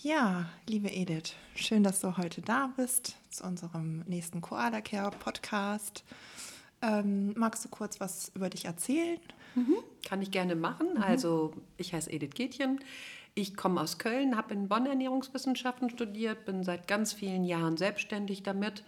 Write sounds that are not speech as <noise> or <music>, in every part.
Ja, liebe Edith, schön, dass du heute da bist zu unserem nächsten Koala Care Podcast. Ähm, magst du kurz was über dich erzählen? Mhm, kann ich gerne machen. Mhm. Also, ich heiße Edith Gätchen. Ich komme aus Köln, habe in Bonn Ernährungswissenschaften studiert, bin seit ganz vielen Jahren selbstständig damit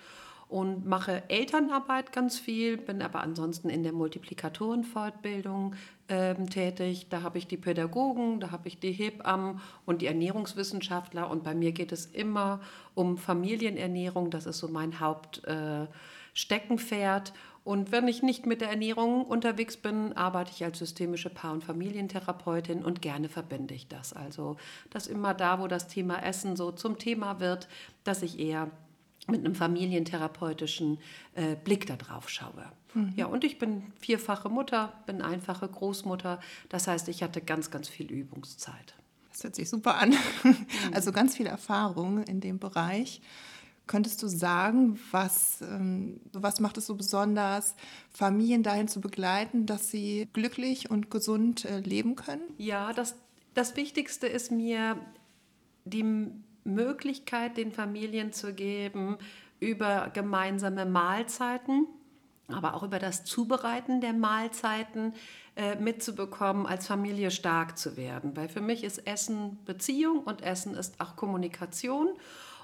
und mache Elternarbeit ganz viel, bin aber ansonsten in der Multiplikatorenfortbildung äh, tätig. Da habe ich die Pädagogen, da habe ich die Hebammen und die Ernährungswissenschaftler und bei mir geht es immer um Familienernährung. Das ist so mein Hauptsteckenpferd. Äh, und wenn ich nicht mit der Ernährung unterwegs bin, arbeite ich als systemische Paar- und Familientherapeutin und gerne verbinde ich das. Also, dass immer da, wo das Thema Essen so zum Thema wird, dass ich eher mit einem familientherapeutischen äh, Blick darauf schaue. Mhm. Ja, und ich bin vierfache Mutter, bin einfache Großmutter. Das heißt, ich hatte ganz, ganz viel Übungszeit. Das hört sich super an. Mhm. Also ganz viel Erfahrung in dem Bereich. Könntest du sagen, was, ähm, was macht es so besonders, Familien dahin zu begleiten, dass sie glücklich und gesund äh, leben können? Ja, das, das Wichtigste ist mir, die Möglichkeit den Familien zu geben, über gemeinsame Mahlzeiten, aber auch über das Zubereiten der Mahlzeiten äh, mitzubekommen, als Familie stark zu werden. Weil für mich ist Essen Beziehung und Essen ist auch Kommunikation.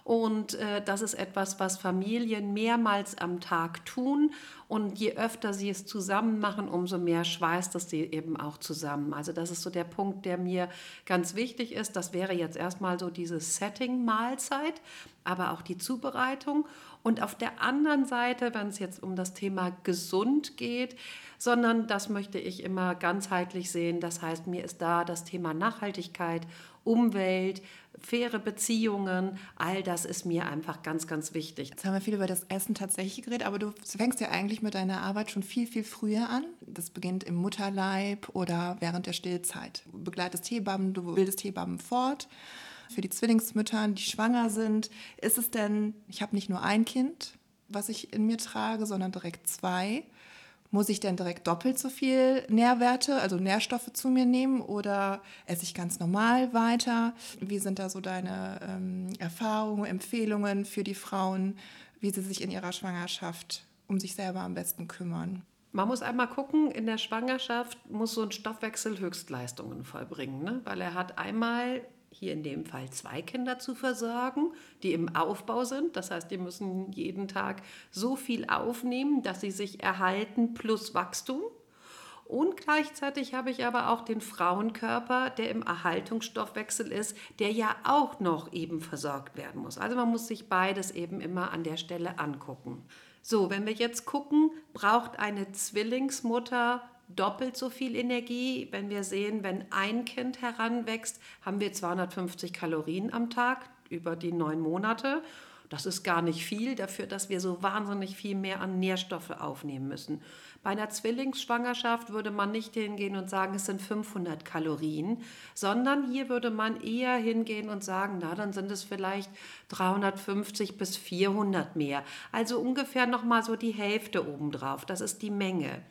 Und äh, das ist etwas, was Familien mehrmals am Tag tun. Und je öfter sie es zusammen machen, umso mehr schweißt es sie eben auch zusammen. Also das ist so der Punkt, der mir ganz wichtig ist. Das wäre jetzt erstmal so dieses Setting Mahlzeit, aber auch die Zubereitung. Und auf der anderen Seite, wenn es jetzt um das Thema gesund geht, sondern das möchte ich immer ganzheitlich sehen. Das heißt, mir ist da das Thema Nachhaltigkeit, Umwelt, faire Beziehungen, all das ist mir einfach ganz, ganz wichtig. Jetzt haben wir viel über das Essen tatsächlich geredet, aber du fängst ja eigentlich mit deiner Arbeit schon viel, viel früher an. Das beginnt im Mutterleib oder während der Stillzeit. Du begleitest Hebammen, du bildest Hebammen fort. Für die Zwillingsmütter, die schwanger sind, ist es denn, ich habe nicht nur ein Kind, was ich in mir trage, sondern direkt zwei. Muss ich denn direkt doppelt so viel Nährwerte, also Nährstoffe zu mir nehmen oder esse ich ganz normal weiter? Wie sind da so deine ähm, Erfahrungen, Empfehlungen für die Frauen, wie sie sich in ihrer Schwangerschaft um sich selber am besten kümmern? Man muss einmal gucken, in der Schwangerschaft muss so ein Stoffwechsel Höchstleistungen vollbringen, ne? weil er hat einmal hier in dem Fall zwei Kinder zu versorgen, die im Aufbau sind. Das heißt, die müssen jeden Tag so viel aufnehmen, dass sie sich erhalten plus Wachstum. Und gleichzeitig habe ich aber auch den Frauenkörper, der im Erhaltungsstoffwechsel ist, der ja auch noch eben versorgt werden muss. Also man muss sich beides eben immer an der Stelle angucken. So, wenn wir jetzt gucken, braucht eine Zwillingsmutter doppelt so viel Energie. Wenn wir sehen, wenn ein Kind heranwächst, haben wir 250 Kalorien am Tag über die neun Monate. Das ist gar nicht viel dafür, dass wir so wahnsinnig viel mehr an Nährstoffe aufnehmen müssen. Bei einer Zwillingsschwangerschaft würde man nicht hingehen und sagen, es sind 500 Kalorien, sondern hier würde man eher hingehen und sagen, na, dann sind es vielleicht 350 bis 400 mehr. Also ungefähr nochmal so die Hälfte obendrauf. Das ist die Menge.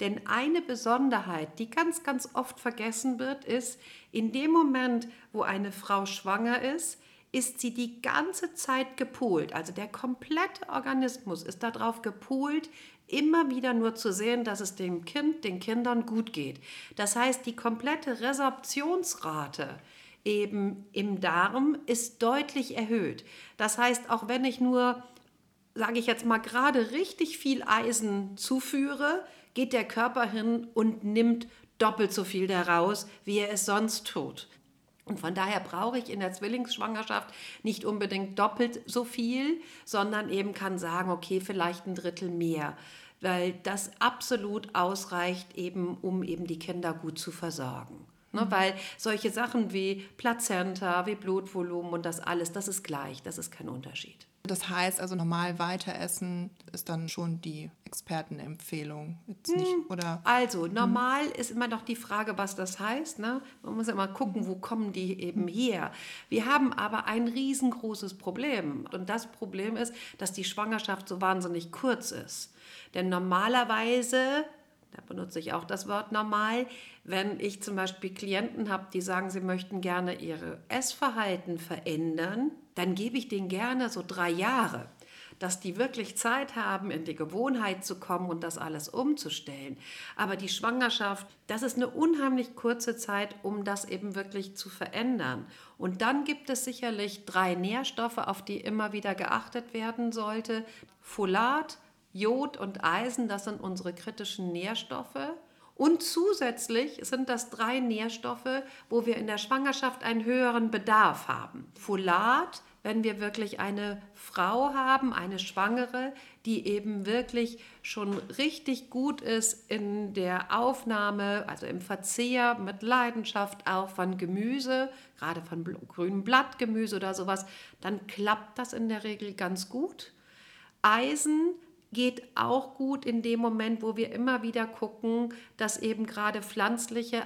Denn eine Besonderheit, die ganz, ganz oft vergessen wird, ist, in dem Moment, wo eine Frau schwanger ist, ist sie die ganze Zeit gepolt. Also der komplette Organismus ist darauf gepolt, immer wieder nur zu sehen, dass es dem Kind, den Kindern gut geht. Das heißt, die komplette Resorptionsrate eben im Darm ist deutlich erhöht. Das heißt, auch wenn ich nur, sage ich jetzt mal, gerade richtig viel Eisen zuführe, geht der Körper hin und nimmt doppelt so viel daraus, wie er es sonst tut. Und von daher brauche ich in der Zwillingsschwangerschaft nicht unbedingt doppelt so viel, sondern eben kann sagen, okay, vielleicht ein Drittel mehr, weil das absolut ausreicht, eben, um eben die Kinder gut zu versorgen. Ne, mhm. weil solche Sachen wie Plazenta, wie Blutvolumen und das alles, das ist gleich, das ist kein Unterschied. Das heißt also normal weiter essen ist dann schon die Expertenempfehlung. Jetzt nicht, hm. oder? Also hm. normal ist immer noch die Frage, was das heißt. Ne? Man muss immer gucken, wo kommen die eben her. Wir haben aber ein riesengroßes Problem. Und das Problem ist, dass die Schwangerschaft so wahnsinnig kurz ist. Denn normalerweise Da benutze ich auch das Wort normal. Wenn ich zum Beispiel Klienten habe, die sagen, sie möchten gerne ihr Essverhalten verändern, dann gebe ich denen gerne so drei Jahre dass die wirklich Zeit haben, in die Gewohnheit zu kommen und das alles umzustellen. Aber die Schwangerschaft, das ist eine unheimlich kurze Zeit, um das eben wirklich zu verändern. Und dann gibt es sicherlich drei Nährstoffe, auf die immer wieder geachtet werden sollte. Folat, Jod und Eisen, das sind unsere kritischen Nährstoffe. Und zusätzlich sind das drei Nährstoffe, wo wir in der Schwangerschaft einen höheren Bedarf haben. Folat, wenn wir wirklich eine Frau haben, eine Schwangere, die eben wirklich schon richtig gut ist in der Aufnahme, also im Verzehr mit Leidenschaft auch von Gemüse, gerade von grünem Blattgemüse oder sowas, dann klappt das in der Regel ganz gut. Eisen geht auch gut in dem Moment, wo wir immer wieder gucken, dass eben gerade pflanzliche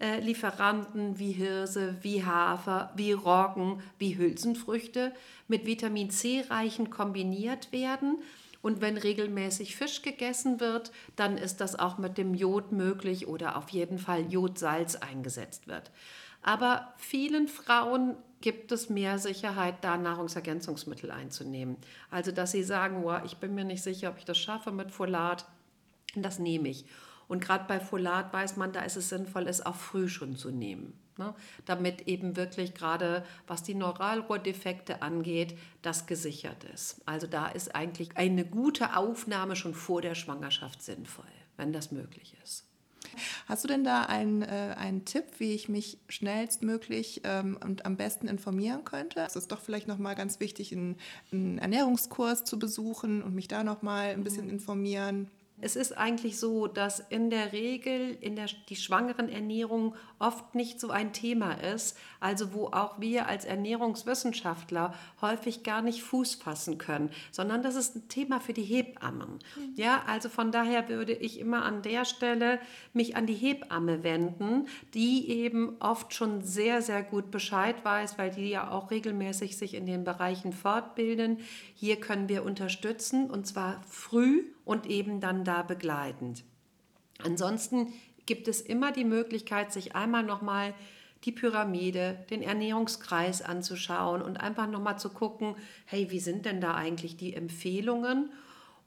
Eisenlieferanten wie Hirse, wie Hafer, wie Roggen, wie Hülsenfrüchte mit Vitamin C reichen kombiniert werden. Und wenn regelmäßig Fisch gegessen wird, dann ist das auch mit dem Jod möglich oder auf jeden Fall Jodsalz eingesetzt wird. Aber vielen Frauen gibt es mehr Sicherheit, da Nahrungsergänzungsmittel einzunehmen. Also, dass sie sagen, wow, ich bin mir nicht sicher, ob ich das schaffe mit Folat, das nehme ich. Und gerade bei Folat weiß man, da ist es sinnvoll, es auch früh schon zu nehmen. Ne? Damit eben wirklich gerade, was die Neuralrohrdefekte angeht, das gesichert ist. Also da ist eigentlich eine gute Aufnahme schon vor der Schwangerschaft sinnvoll, wenn das möglich ist. Hast du denn da einen, äh, einen Tipp, wie ich mich schnellstmöglich ähm, und am besten informieren könnte? Es ist doch vielleicht nochmal ganz wichtig, einen, einen Ernährungskurs zu besuchen und mich da nochmal ein bisschen mhm. informieren. Es ist eigentlich so, dass in der Regel in der, die Schwangerenernährung oft nicht so ein Thema ist, also wo auch wir als Ernährungswissenschaftler häufig gar nicht Fuß fassen können, sondern das ist ein Thema für die Hebammen. Mhm. Ja, also von daher würde ich immer an der Stelle mich an die Hebamme wenden, die eben oft schon sehr, sehr gut Bescheid weiß, weil die ja auch regelmäßig sich in den Bereichen fortbilden. Hier können wir unterstützen und zwar früh und eben dann da begleitend. Ansonsten gibt es immer die Möglichkeit, sich einmal nochmal die Pyramide, den Ernährungskreis anzuschauen und einfach nochmal zu gucken, hey, wie sind denn da eigentlich die Empfehlungen?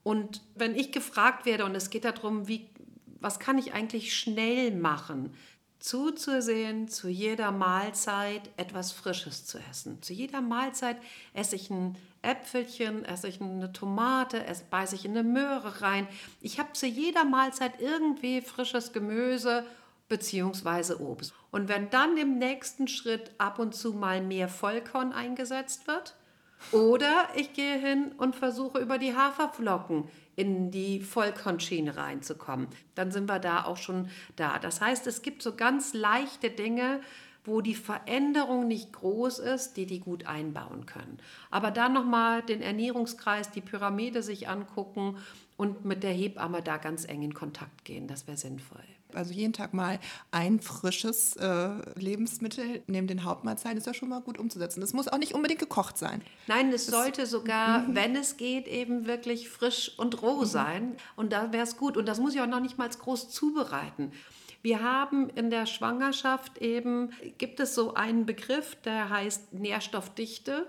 Und wenn ich gefragt werde und es geht darum, wie, was kann ich eigentlich schnell machen, zuzusehen, zu jeder Mahlzeit etwas Frisches zu essen. Zu jeder Mahlzeit esse ich ein Äpfelchen, esse ich eine Tomate, esse, beiße ich in eine Möhre rein. Ich habe zu jeder Mahlzeit irgendwie frisches Gemüse bzw. Obst. Und wenn dann im nächsten Schritt ab und zu mal mehr Vollkorn eingesetzt wird, oder ich gehe hin und versuche über die Haferflocken in die Vollkornschiene reinzukommen. Dann sind wir da auch schon da. Das heißt, es gibt so ganz leichte Dinge, wo die Veränderung nicht groß ist, die die gut einbauen können. Aber dann nochmal den Ernährungskreis, die Pyramide sich angucken und mit der Hebamme da ganz eng in Kontakt gehen. Das wäre sinnvoll. Also jeden Tag mal ein frisches äh, Lebensmittel neben den Hauptmahlzeiten ist ja schon mal gut umzusetzen. Das muss auch nicht unbedingt gekocht sein. Nein, es das, sollte sogar, mhm. wenn es geht, eben wirklich frisch und roh mhm. sein. Und da wäre es gut. Und das muss ich auch noch nicht mal groß zubereiten. Wir haben in der Schwangerschaft eben, gibt es so einen Begriff, der heißt Nährstoffdichte.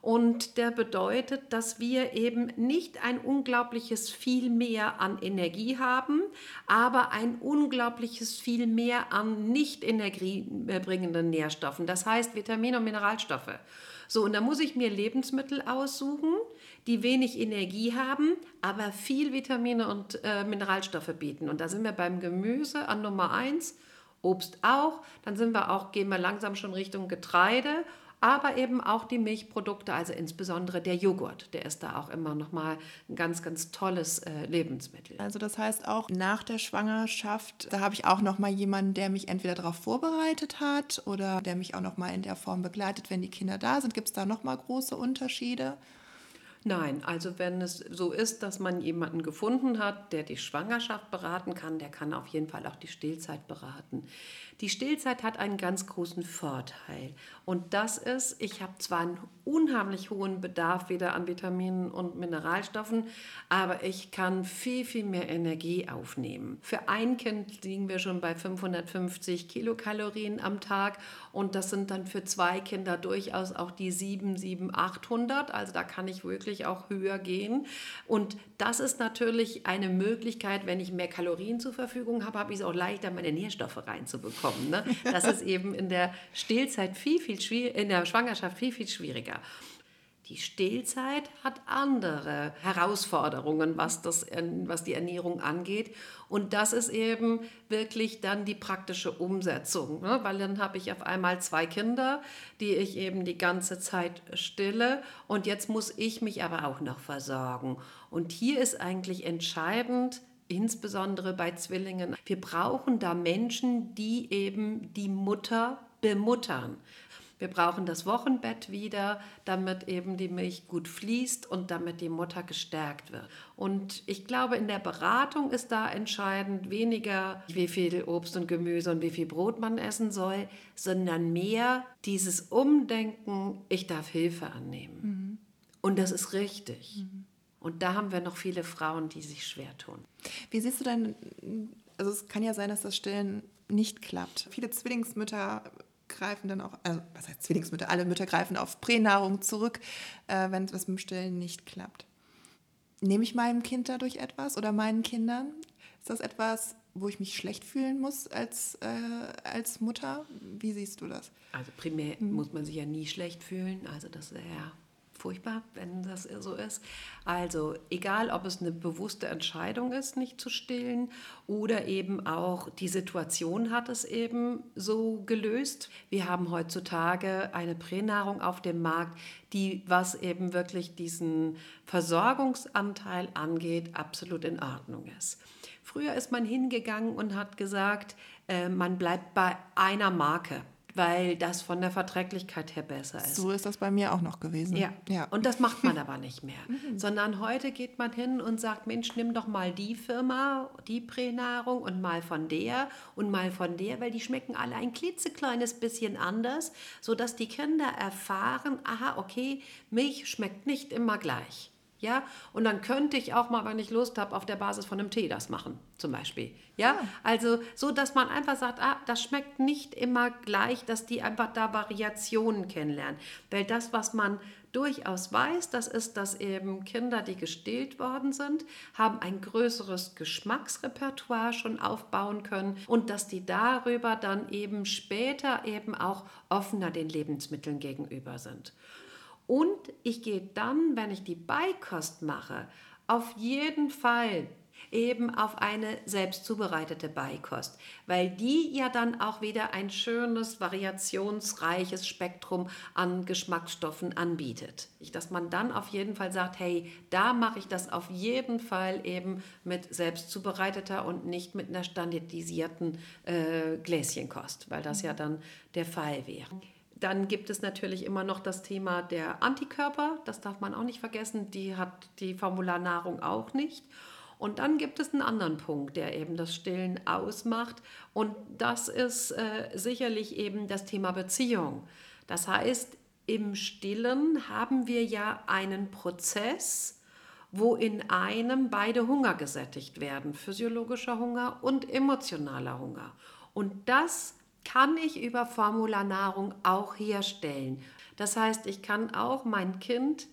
Und der bedeutet, dass wir eben nicht ein unglaubliches viel mehr an Energie haben, aber ein unglaubliches viel mehr an nicht energiebringenden Nährstoffen. Das heißt Vitamine und Mineralstoffe. So, und da muss ich mir Lebensmittel aussuchen, die wenig Energie haben, aber viel Vitamine und äh, Mineralstoffe bieten. Und da sind wir beim Gemüse an Nummer eins, Obst auch. Dann sind wir auch, gehen wir langsam schon Richtung Getreide aber eben auch die Milchprodukte, also insbesondere der Joghurt, der ist da auch immer noch mal ein ganz, ganz tolles äh, Lebensmittel. Also das heißt auch nach der Schwangerschaft, da habe ich auch noch mal jemanden, der mich entweder darauf vorbereitet hat oder der mich auch noch mal in der Form begleitet, wenn die Kinder da sind. Gibt es da noch mal große Unterschiede? Nein, also wenn es so ist, dass man jemanden gefunden hat, der die Schwangerschaft beraten kann, der kann auf jeden Fall auch die Stillzeit beraten. Die Stillzeit hat einen ganz großen Vorteil und das ist, ich habe zwar einen unheimlich hohen Bedarf wieder an Vitaminen und Mineralstoffen, aber ich kann viel, viel mehr Energie aufnehmen. Für ein Kind liegen wir schon bei 550 Kilokalorien am Tag und das sind dann für zwei Kinder durchaus auch die 7, 7, 800. Also da kann ich wirklich auch höher gehen. Und das ist natürlich eine Möglichkeit, wenn ich mehr Kalorien zur Verfügung habe, habe ich es auch leichter, meine Nährstoffe reinzubekommen. Ne? Das ist eben in der Stillzeit viel, viel schwieriger, in der Schwangerschaft viel, viel schwieriger. Die Stillzeit hat andere Herausforderungen, was, das, was die Ernährung angeht. Und das ist eben wirklich dann die praktische Umsetzung. Ne? Weil dann habe ich auf einmal zwei Kinder, die ich eben die ganze Zeit stille. Und jetzt muss ich mich aber auch noch versorgen. Und hier ist eigentlich entscheidend, insbesondere bei Zwillingen, wir brauchen da Menschen, die eben die Mutter bemuttern. Wir brauchen das Wochenbett wieder, damit eben die Milch gut fließt und damit die Mutter gestärkt wird. Und ich glaube, in der Beratung ist da entscheidend weniger, wie viel Obst und Gemüse und wie viel Brot man essen soll, sondern mehr dieses Umdenken, ich darf Hilfe annehmen. Mhm. Und das ist richtig. Mhm. Und da haben wir noch viele Frauen, die sich schwer tun. Wie siehst du denn, also es kann ja sein, dass das Stillen nicht klappt. Viele Zwillingsmütter greifen dann auch, also was heißt Zwillingsmütter, alle Mütter greifen auf Pränahrung zurück, äh, wenn es mit dem Stillen nicht klappt. Nehme ich meinem Kind dadurch etwas oder meinen Kindern? Ist das etwas, wo ich mich schlecht fühlen muss als, äh, als Mutter? Wie siehst du das? Also primär hm. muss man sich ja nie schlecht fühlen. Also das ist ja furchtbar, wenn das so ist. Also egal, ob es eine bewusste Entscheidung ist, nicht zu stillen oder eben auch die Situation hat es eben so gelöst. Wir haben heutzutage eine Pränahrung auf dem Markt, die, was eben wirklich diesen Versorgungsanteil angeht, absolut in Ordnung ist. Früher ist man hingegangen und hat gesagt, äh, man bleibt bei einer Marke weil das von der Verträglichkeit her besser ist. So ist das bei mir auch noch gewesen. Ja, ja. und das macht man <laughs> aber nicht mehr. Mhm. Sondern heute geht man hin und sagt, Mensch, nimm doch mal die Firma, die Pränahrung und mal von der und mal von der, weil die schmecken alle ein klitzekleines bisschen anders, sodass die Kinder erfahren, aha, okay, Milch schmeckt nicht immer gleich. Ja, und dann könnte ich auch mal, wenn ich Lust habe, auf der Basis von einem Tee das machen, zum Beispiel. Ja, ja. also so, dass man einfach sagt, ah, das schmeckt nicht immer gleich, dass die einfach da Variationen kennenlernen. Weil das, was man durchaus weiß, das ist, dass eben Kinder, die gestillt worden sind, haben ein größeres Geschmacksrepertoire schon aufbauen können und dass die darüber dann eben später eben auch offener den Lebensmitteln gegenüber sind. Und ich gehe dann, wenn ich die Beikost mache, auf jeden Fall eben auf eine selbst zubereitete Beikost, weil die ja dann auch wieder ein schönes, variationsreiches Spektrum an Geschmacksstoffen anbietet. Dass man dann auf jeden Fall sagt, hey, da mache ich das auf jeden Fall eben mit selbst zubereiteter und nicht mit einer standardisierten äh, Gläschenkost, weil das ja dann der Fall wäre. Dann gibt es natürlich immer noch das Thema der Antikörper, das darf man auch nicht vergessen, die hat die Formularnahrung auch nicht. Und dann gibt es einen anderen Punkt, der eben das Stillen ausmacht und das ist äh, sicherlich eben das Thema Beziehung. Das heißt, im Stillen haben wir ja einen Prozess, wo in einem beide Hunger gesättigt werden, physiologischer Hunger und emotionaler Hunger. Und das kann ich über Formularnahrung auch herstellen. Das heißt, ich kann auch mein Kind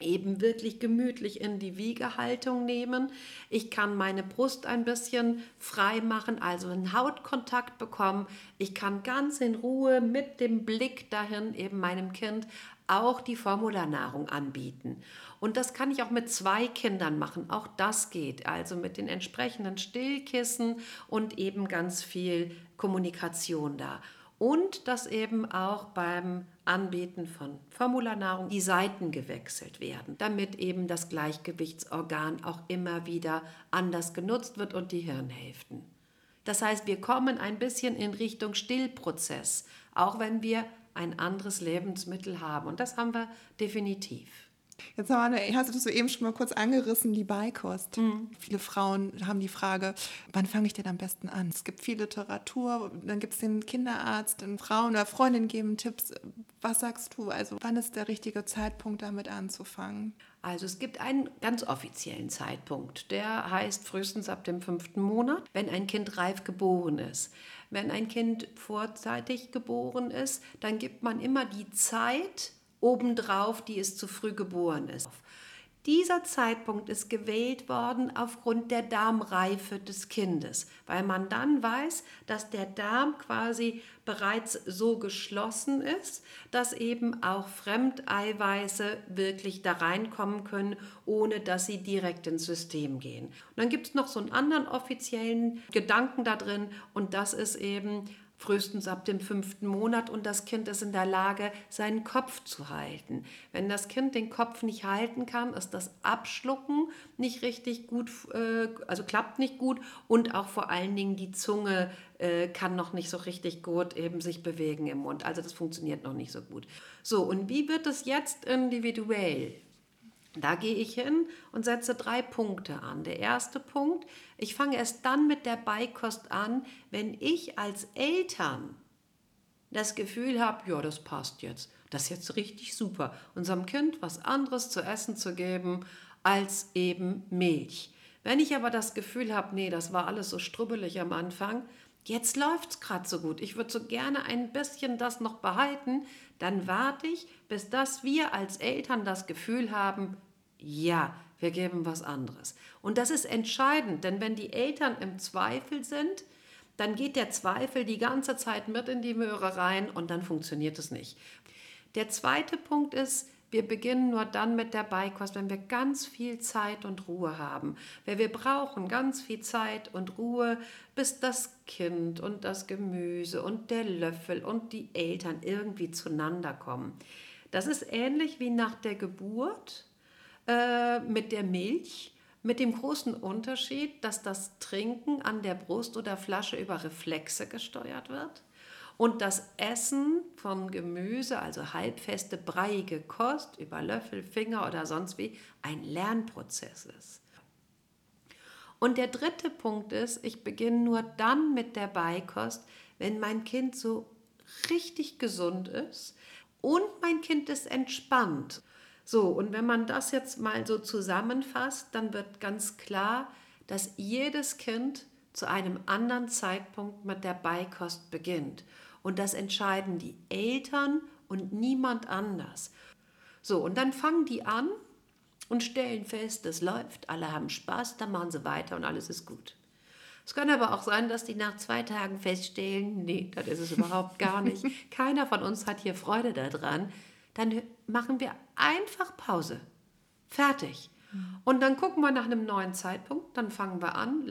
eben wirklich gemütlich in die Wiegehaltung nehmen. Ich kann meine Brust ein bisschen frei machen, also einen Hautkontakt bekommen. Ich kann ganz in Ruhe mit dem Blick dahin eben meinem Kind auch die Formularnahrung anbieten. Und das kann ich auch mit zwei Kindern machen. Auch das geht. Also mit den entsprechenden Stillkissen und eben ganz viel Kommunikation da. Und dass eben auch beim Anbieten von Formularnahrung die Seiten gewechselt werden, damit eben das Gleichgewichtsorgan auch immer wieder anders genutzt wird und die Hirnhälften. Das heißt, wir kommen ein bisschen in Richtung Stillprozess, auch wenn wir ein anderes Lebensmittel haben. Und das haben wir definitiv. Jetzt haben wir, hast du das so eben schon mal kurz angerissen, die Beikost. Mhm. Viele Frauen haben die Frage, wann fange ich denn am besten an? Es gibt viel Literatur, dann gibt es den Kinderarzt, und Frauen oder Freundinnen geben Tipps. Was sagst du? Also wann ist der richtige Zeitpunkt, damit anzufangen? Also es gibt einen ganz offiziellen Zeitpunkt, der heißt frühestens ab dem fünften Monat, wenn ein Kind reif geboren ist. Wenn ein Kind vorzeitig geboren ist, dann gibt man immer die Zeit obendrauf, die es zu früh geboren ist. Dieser Zeitpunkt ist gewählt worden aufgrund der Darmreife des Kindes, weil man dann weiß, dass der Darm quasi bereits so geschlossen ist, dass eben auch Fremdeiweiße wirklich da reinkommen können, ohne dass sie direkt ins System gehen. Und dann gibt es noch so einen anderen offiziellen Gedanken da drin und das ist eben, frühestens ab dem fünften Monat und das Kind ist in der Lage, seinen Kopf zu halten. Wenn das Kind den Kopf nicht halten kann, ist das Abschlucken nicht richtig gut, äh, also klappt nicht gut und auch vor allen Dingen die Zunge äh, kann noch nicht so richtig gut eben sich bewegen im Mund. Also das funktioniert noch nicht so gut. So, und wie wird es jetzt individuell? Da gehe ich hin und setze drei Punkte an. Der erste Punkt, ich fange erst dann mit der Beikost an, wenn ich als Eltern das Gefühl habe, ja, das passt jetzt. Das ist jetzt richtig super, unserem Kind was anderes zu essen zu geben als eben Milch. Wenn ich aber das Gefühl habe, nee, das war alles so strubbelig am Anfang, jetzt läuft es gerade so gut, ich würde so gerne ein bisschen das noch behalten, dann warte ich, bis das wir als Eltern das Gefühl haben, ja, wir geben was anderes. Und das ist entscheidend, denn wenn die Eltern im Zweifel sind, dann geht der Zweifel die ganze Zeit mit in die Möhre rein und dann funktioniert es nicht. Der zweite Punkt ist, wir beginnen nur dann mit der Beikost, wenn wir ganz viel Zeit und Ruhe haben. Weil wir brauchen ganz viel Zeit und Ruhe, bis das Kind und das Gemüse und der Löffel und die Eltern irgendwie zueinander kommen. Das ist ähnlich wie nach der Geburt äh, mit der Milch. Mit dem großen Unterschied, dass das Trinken an der Brust oder Flasche über Reflexe gesteuert wird und das Essen von Gemüse, also halbfeste, breiige Kost über Löffel, Finger oder sonst wie, ein Lernprozess ist. Und der dritte Punkt ist, ich beginne nur dann mit der Beikost, wenn mein Kind so richtig gesund ist und mein Kind ist entspannt. So, und wenn man das jetzt mal so zusammenfasst, dann wird ganz klar, dass jedes Kind zu einem anderen Zeitpunkt mit der Beikost beginnt. Und das entscheiden die Eltern und niemand anders. So, und dann fangen die an und stellen fest, das läuft, alle haben Spaß, dann machen sie weiter und alles ist gut. Es kann aber auch sein, dass die nach zwei Tagen feststellen, nee, das ist es überhaupt gar <laughs> nicht. Keiner von uns hat hier Freude daran. Dann machen wir einfach Pause. Fertig. Und dann gucken wir nach einem neuen Zeitpunkt, dann fangen wir an,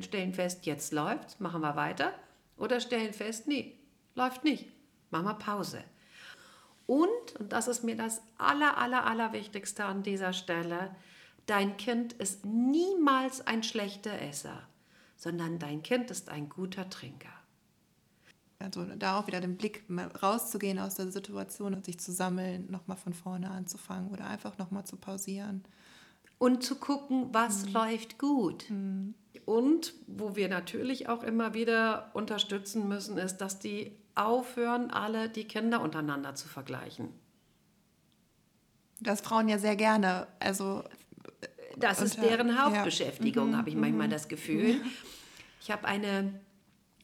stellen fest, jetzt läuft's, machen wir weiter. Oder stellen fest, nee, läuft nicht. Machen wir Pause. Und, und das ist mir das aller, aller, aller Wichtigste an dieser Stelle, dein Kind ist niemals ein schlechter Esser, sondern dein Kind ist ein guter Trinker. Also da auch wieder den Blick rauszugehen aus der Situation und sich zu sammeln, nochmal von vorne anzufangen oder einfach nochmal zu pausieren. Und zu gucken, was mhm. läuft gut. Mhm. Und wo wir natürlich auch immer wieder unterstützen müssen, ist, dass die aufhören, alle die Kinder untereinander zu vergleichen. Das Frauen ja sehr gerne. Also das ist deren Hauptbeschäftigung, ja. habe ich manchmal mhm. das Gefühl. Ich habe eine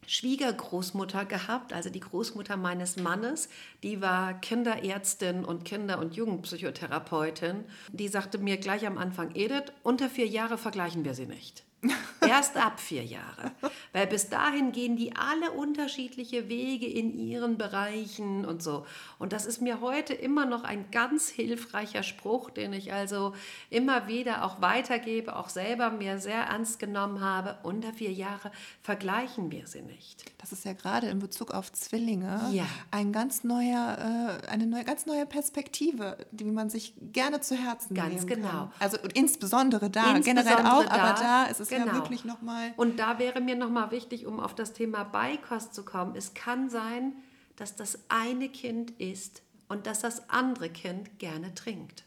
Schwiegergroßmutter gehabt, also die Großmutter meines Mannes, die war Kinderärztin und Kinder- und Jugendpsychotherapeutin. Die sagte mir gleich am Anfang, Edith, unter vier Jahre vergleichen wir sie nicht. <laughs> Erst ab vier Jahre. Weil bis dahin gehen die alle unterschiedliche Wege in ihren Bereichen und so. Und das ist mir heute immer noch ein ganz hilfreicher Spruch, den ich also immer wieder auch weitergebe, auch selber mir sehr ernst genommen habe. Unter vier Jahre vergleichen wir sie nicht. Das ist ja gerade in Bezug auf Zwillinge ja. ein ganz neuer, äh, eine neue, ganz neue Perspektive, die man sich gerne zu Herzen ganz nehmen genau. kann. Also insbesondere da, insbesondere generell auch, da, aber da ist es genau. ja wirklich nochmal. Und da wäre mir nochmal wichtig, um auf das Thema Beikost zu kommen. Es kann sein, dass das eine Kind isst und dass das andere Kind gerne trinkt.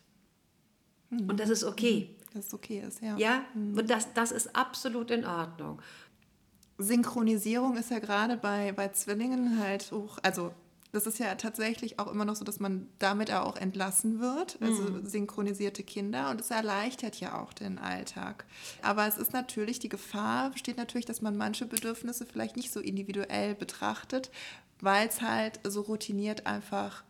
Mhm. Und das ist okay. Mhm. Dass es okay ist, ja. Ja, mhm. und das, das ist absolut in Ordnung. Synchronisierung ist ja gerade bei, bei Zwillingen halt hoch, also das ist ja tatsächlich auch immer noch so, dass man damit auch entlassen wird, also mhm. synchronisierte Kinder und es erleichtert ja auch den Alltag. Aber es ist natürlich, die Gefahr besteht natürlich, dass man manche Bedürfnisse vielleicht nicht so individuell betrachtet, weil es halt so routiniert einfach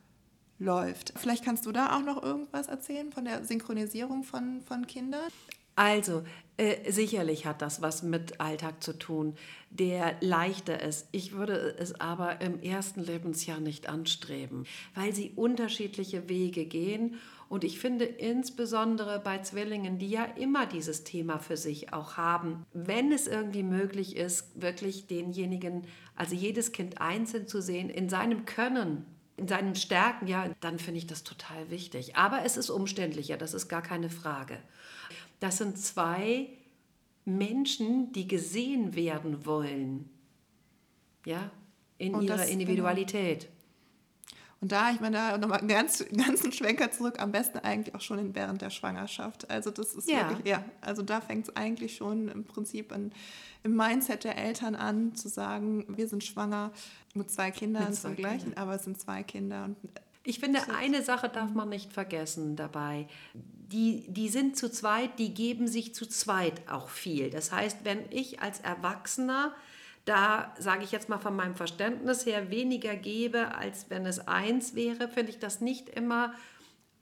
läuft. Vielleicht kannst du da auch noch irgendwas erzählen von der Synchronisierung von, von Kindern? Also, äh, sicherlich hat das was mit Alltag zu tun, der leichter ist. Ich würde es aber im ersten Lebensjahr nicht anstreben, weil sie unterschiedliche Wege gehen. Und ich finde insbesondere bei Zwillingen, die ja immer dieses Thema für sich auch haben, wenn es irgendwie möglich ist, wirklich denjenigen, also jedes Kind einzeln zu sehen, in seinem Können in seinen Stärken, ja, dann finde ich das total wichtig. Aber es ist umständlicher, das ist gar keine Frage. Das sind zwei Menschen, die gesehen werden wollen. Ja, in und ihrer das, genau. Individualität. Genau. Und da, ich meine, da nochmal einen ganz, <laughs> ganzen Schwenker zurück, am besten eigentlich auch schon während der Schwangerschaft. Also das ist ja. wirklich, ja, also da fängt es eigentlich schon im Prinzip an, im Mindset der Eltern an, zu sagen, wir sind schwanger mit zwei Kindern mit zwei zum gleichen, Kinder. aber es sind zwei Kinder. Und ich finde, eine Sache darf man nicht vergessen dabei. Die, die sind zu zweit, die geben sich zu zweit auch viel. Das heißt, wenn ich als Erwachsener da, sage ich jetzt mal von meinem Verständnis her, weniger gebe, als wenn es eins wäre, finde ich das nicht immer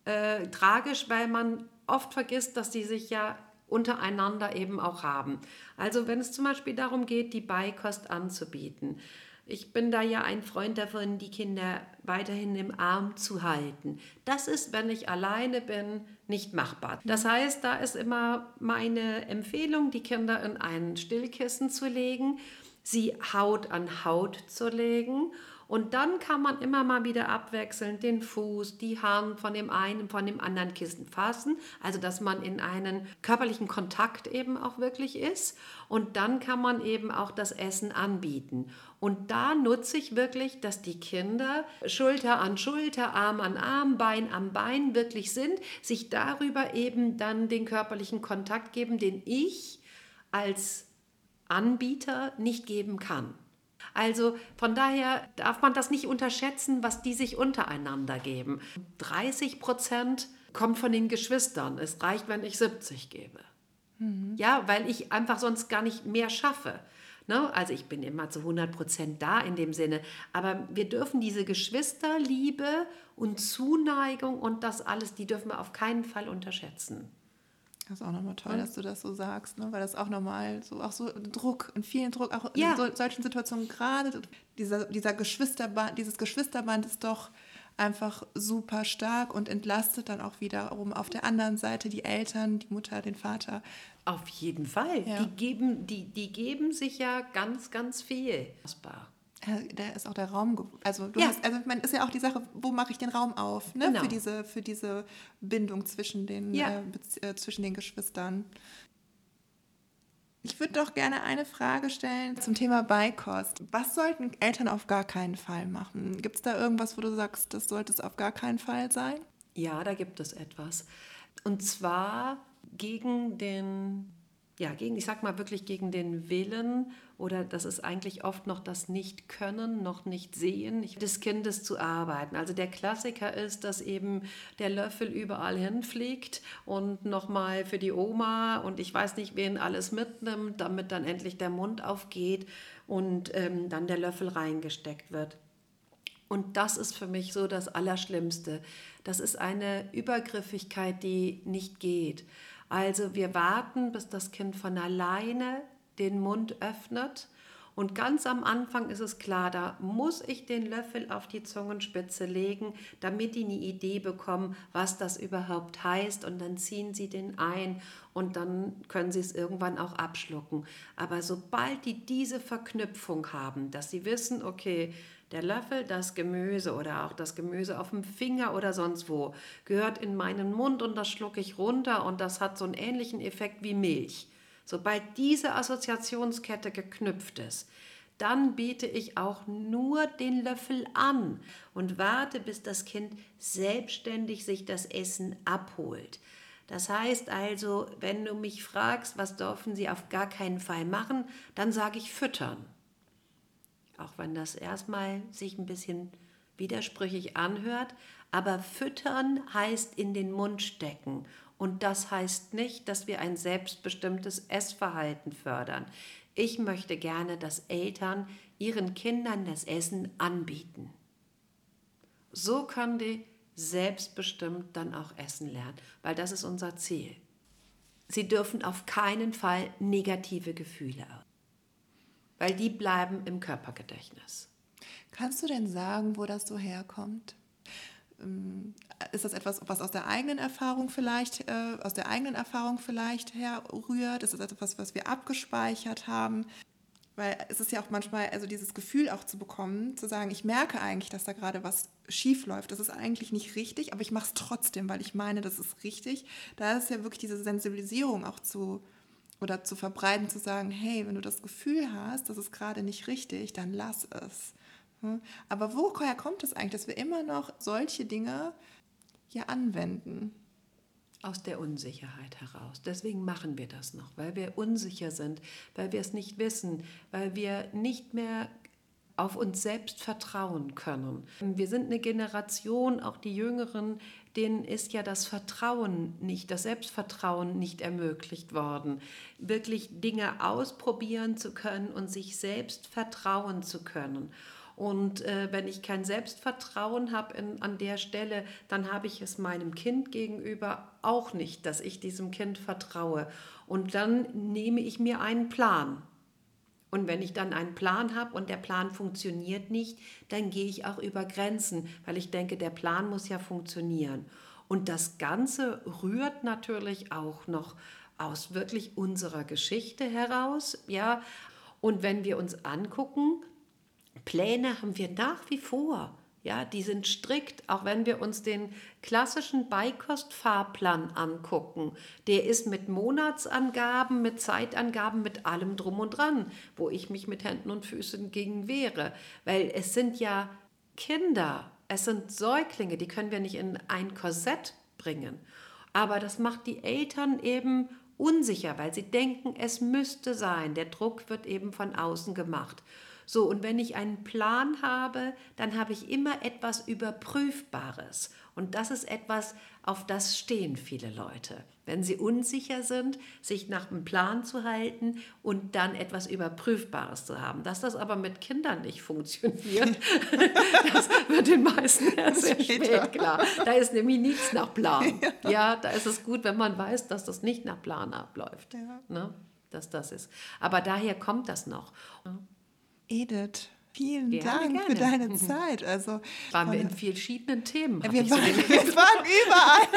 äh, tragisch, weil man oft vergisst, dass die sich ja untereinander eben auch haben. Also wenn es zum Beispiel darum geht, die Beikost anzubieten, ich bin da ja ein Freund davon, die Kinder weiterhin im Arm zu halten. Das ist, wenn ich alleine bin, nicht machbar. Das heißt, da ist immer meine Empfehlung, die Kinder in ein Stillkissen zu legen, sie Haut an Haut zu legen und dann kann man immer mal wieder abwechselnd den Fuß, die Hand von dem einen, von dem anderen Kissen fassen. Also, dass man in einen körperlichen Kontakt eben auch wirklich ist. Und dann kann man eben auch das Essen anbieten. Und da nutze ich wirklich, dass die Kinder Schulter an Schulter, Arm an Arm, Bein an Bein wirklich sind, sich darüber eben dann den körperlichen Kontakt geben, den ich als Anbieter nicht geben kann. Also von daher darf man das nicht unterschätzen, was die sich untereinander geben. 30 Prozent kommt von den Geschwistern. Es reicht, wenn ich 70 gebe. Mhm. Ja, weil ich einfach sonst gar nicht mehr schaffe. Ne? Also ich bin immer zu 100 Prozent da in dem Sinne. Aber wir dürfen diese Geschwisterliebe und Zuneigung und das alles, die dürfen wir auf keinen Fall unterschätzen. Das ist auch nochmal toll, dass du das so sagst, ne? weil das auch nochmal so, auch so Druck und vielen Druck, auch ja. in so, solchen Situationen gerade, dieser, dieser Geschwisterband, dieses Geschwisterband ist doch einfach super stark und entlastet dann auch wiederum auf der anderen Seite die Eltern, die Mutter, den Vater. Auf jeden Fall. Ja. Die, geben, die, die geben sich ja ganz, ganz viel. Da ist auch der Raum, also du ja. hast, also man ist ja auch die Sache, wo mache ich den Raum auf, ne? Genau. für diese für diese Bindung zwischen den ja. äh, äh, zwischen den Geschwistern. Ich würde doch gerne eine Frage stellen zum Thema Beikost. Was sollten Eltern auf gar keinen Fall machen? Gibt es da irgendwas, wo du sagst, das sollte es auf gar keinen Fall sein? Ja, da gibt es etwas. Und zwar gegen den ja, gegen, ich sag mal wirklich gegen den Willen oder das ist eigentlich oft noch das Nicht-Können, noch nicht Sehen des Kindes zu arbeiten. Also der Klassiker ist, dass eben der Löffel überall hinfliegt und nochmal für die Oma und ich weiß nicht, wen alles mitnimmt, damit dann endlich der Mund aufgeht und ähm, dann der Löffel reingesteckt wird. Und das ist für mich so das Allerschlimmste. Das ist eine Übergriffigkeit, die nicht geht. Also wir warten, bis das Kind von alleine den Mund öffnet. Und ganz am Anfang ist es klar, da muss ich den Löffel auf die Zungenspitze legen, damit die eine Idee bekommen, was das überhaupt heißt. Und dann ziehen sie den ein und dann können sie es irgendwann auch abschlucken. Aber sobald die diese Verknüpfung haben, dass sie wissen, okay, der Löffel, das Gemüse oder auch das Gemüse auf dem Finger oder sonst wo gehört in meinen Mund und das schlucke ich runter und das hat so einen ähnlichen Effekt wie Milch. Sobald diese Assoziationskette geknüpft ist, dann biete ich auch nur den Löffel an und warte, bis das Kind selbstständig sich das Essen abholt. Das heißt also, wenn du mich fragst, was dürfen sie auf gar keinen Fall machen, dann sage ich füttern. Auch wenn das erstmal sich ein bisschen widersprüchlich anhört, aber füttern heißt in den Mund stecken. Und das heißt nicht, dass wir ein selbstbestimmtes Essverhalten fördern. Ich möchte gerne, dass Eltern ihren Kindern das Essen anbieten. So können die selbstbestimmt dann auch essen lernen, weil das ist unser Ziel. Sie dürfen auf keinen Fall negative Gefühle aus, weil die bleiben im Körpergedächtnis. Kannst du denn sagen, wo das so herkommt? Ähm, ist das etwas, was aus der eigenen Erfahrung vielleicht, äh, aus der eigenen Erfahrung vielleicht herrührt? Ist das etwas, was wir abgespeichert haben? Weil es ist ja auch manchmal, also dieses Gefühl auch zu bekommen, zu sagen, ich merke eigentlich, dass da gerade was schief läuft. Das ist eigentlich nicht richtig, aber ich mache es trotzdem, weil ich meine, das ist richtig. Da ist ja wirklich diese Sensibilisierung auch zu oder zu verbreiten, zu sagen, hey, wenn du das Gefühl hast, das ist gerade nicht richtig, dann lass es. Hm? Aber woher kommt es eigentlich, dass wir immer noch solche Dinge hier anwenden? Aus der Unsicherheit heraus. Deswegen machen wir das noch, weil wir unsicher sind, weil wir es nicht wissen, weil wir nicht mehr auf uns selbst vertrauen können. Wir sind eine Generation, auch die Jüngeren, denen ist ja das Vertrauen nicht, das Selbstvertrauen nicht ermöglicht worden, wirklich Dinge ausprobieren zu können und sich selbst vertrauen zu können. Und äh, wenn ich kein Selbstvertrauen habe an der Stelle, dann habe ich es meinem Kind gegenüber auch nicht, dass ich diesem Kind vertraue. Und dann nehme ich mir einen Plan. Und wenn ich dann einen Plan habe und der Plan funktioniert nicht, dann gehe ich auch über Grenzen, weil ich denke, der Plan muss ja funktionieren. Und das Ganze rührt natürlich auch noch aus wirklich unserer Geschichte heraus, ja. Und wenn wir uns angucken, Pläne haben wir nach wie vor. Ja, die sind strikt, auch wenn wir uns den klassischen Beikostfahrplan angucken. Der ist mit Monatsangaben, mit Zeitangaben, mit allem drum und dran, wo ich mich mit Händen und Füßen gegen wehre. Weil es sind ja Kinder, es sind Säuglinge, die können wir nicht in ein Korsett bringen. Aber das macht die Eltern eben unsicher, weil sie denken, es müsste sein. Der Druck wird eben von außen gemacht. So, und wenn ich einen Plan habe, dann habe ich immer etwas Überprüfbares. Und das ist etwas, auf das stehen viele Leute. Wenn sie unsicher sind, sich nach einem Plan zu halten und dann etwas Überprüfbares zu haben. Dass das aber mit Kindern nicht funktioniert, <laughs> das wird den meisten erst sehr spät klar. Da ist nämlich nichts nach Plan. <laughs> Ja. ja. da ist es gut, wenn man weiß, dass das nicht nach Plan abläuft. Ja. Ne? Dass das ist. Aber daher kommt das noch. Edith, vielen gerne, Dank gerne. für deine <laughs> Zeit. Also, waren wir in verschiedenen Themen. Wir, waren, <laughs> wir waren überall.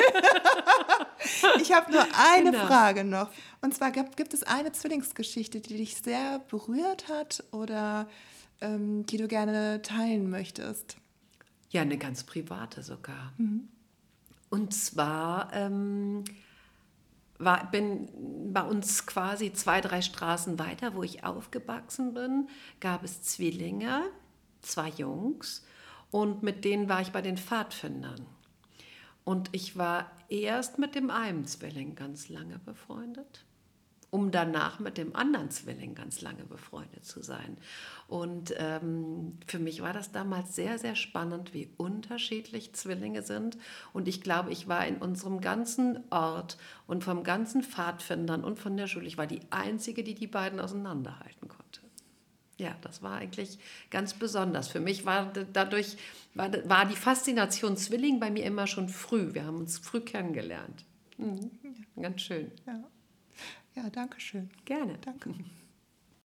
<laughs> ich habe nur eine genau. Frage noch. Und zwar gibt es eine Zwillingsgeschichte, die dich sehr berührt hat oder ähm, die du gerne teilen möchtest? Ja, eine ganz private sogar. Mhm. Und zwar ähm, war, bin bei uns quasi zwei, drei Straßen weiter, wo ich aufgewachsen bin, gab es Zwillinge, zwei Jungs, und mit denen war ich bei den Pfadfindern. Und ich war erst mit dem einen Zwilling ganz lange befreundet um danach mit dem anderen Zwilling ganz lange befreundet zu sein. Und ähm, für mich war das damals sehr, sehr spannend, wie unterschiedlich Zwillinge sind. Und ich glaube, ich war in unserem ganzen Ort und vom ganzen Pfadfindern und von der Schule, ich war die Einzige, die die beiden auseinanderhalten konnte. Ja, das war eigentlich ganz besonders. Für mich war dadurch war, war die Faszination Zwilling bei mir immer schon früh. Wir haben uns früh kennengelernt. Mhm. Ganz schön. Ja. Ja, danke schön. Gerne. Danke. <laughs>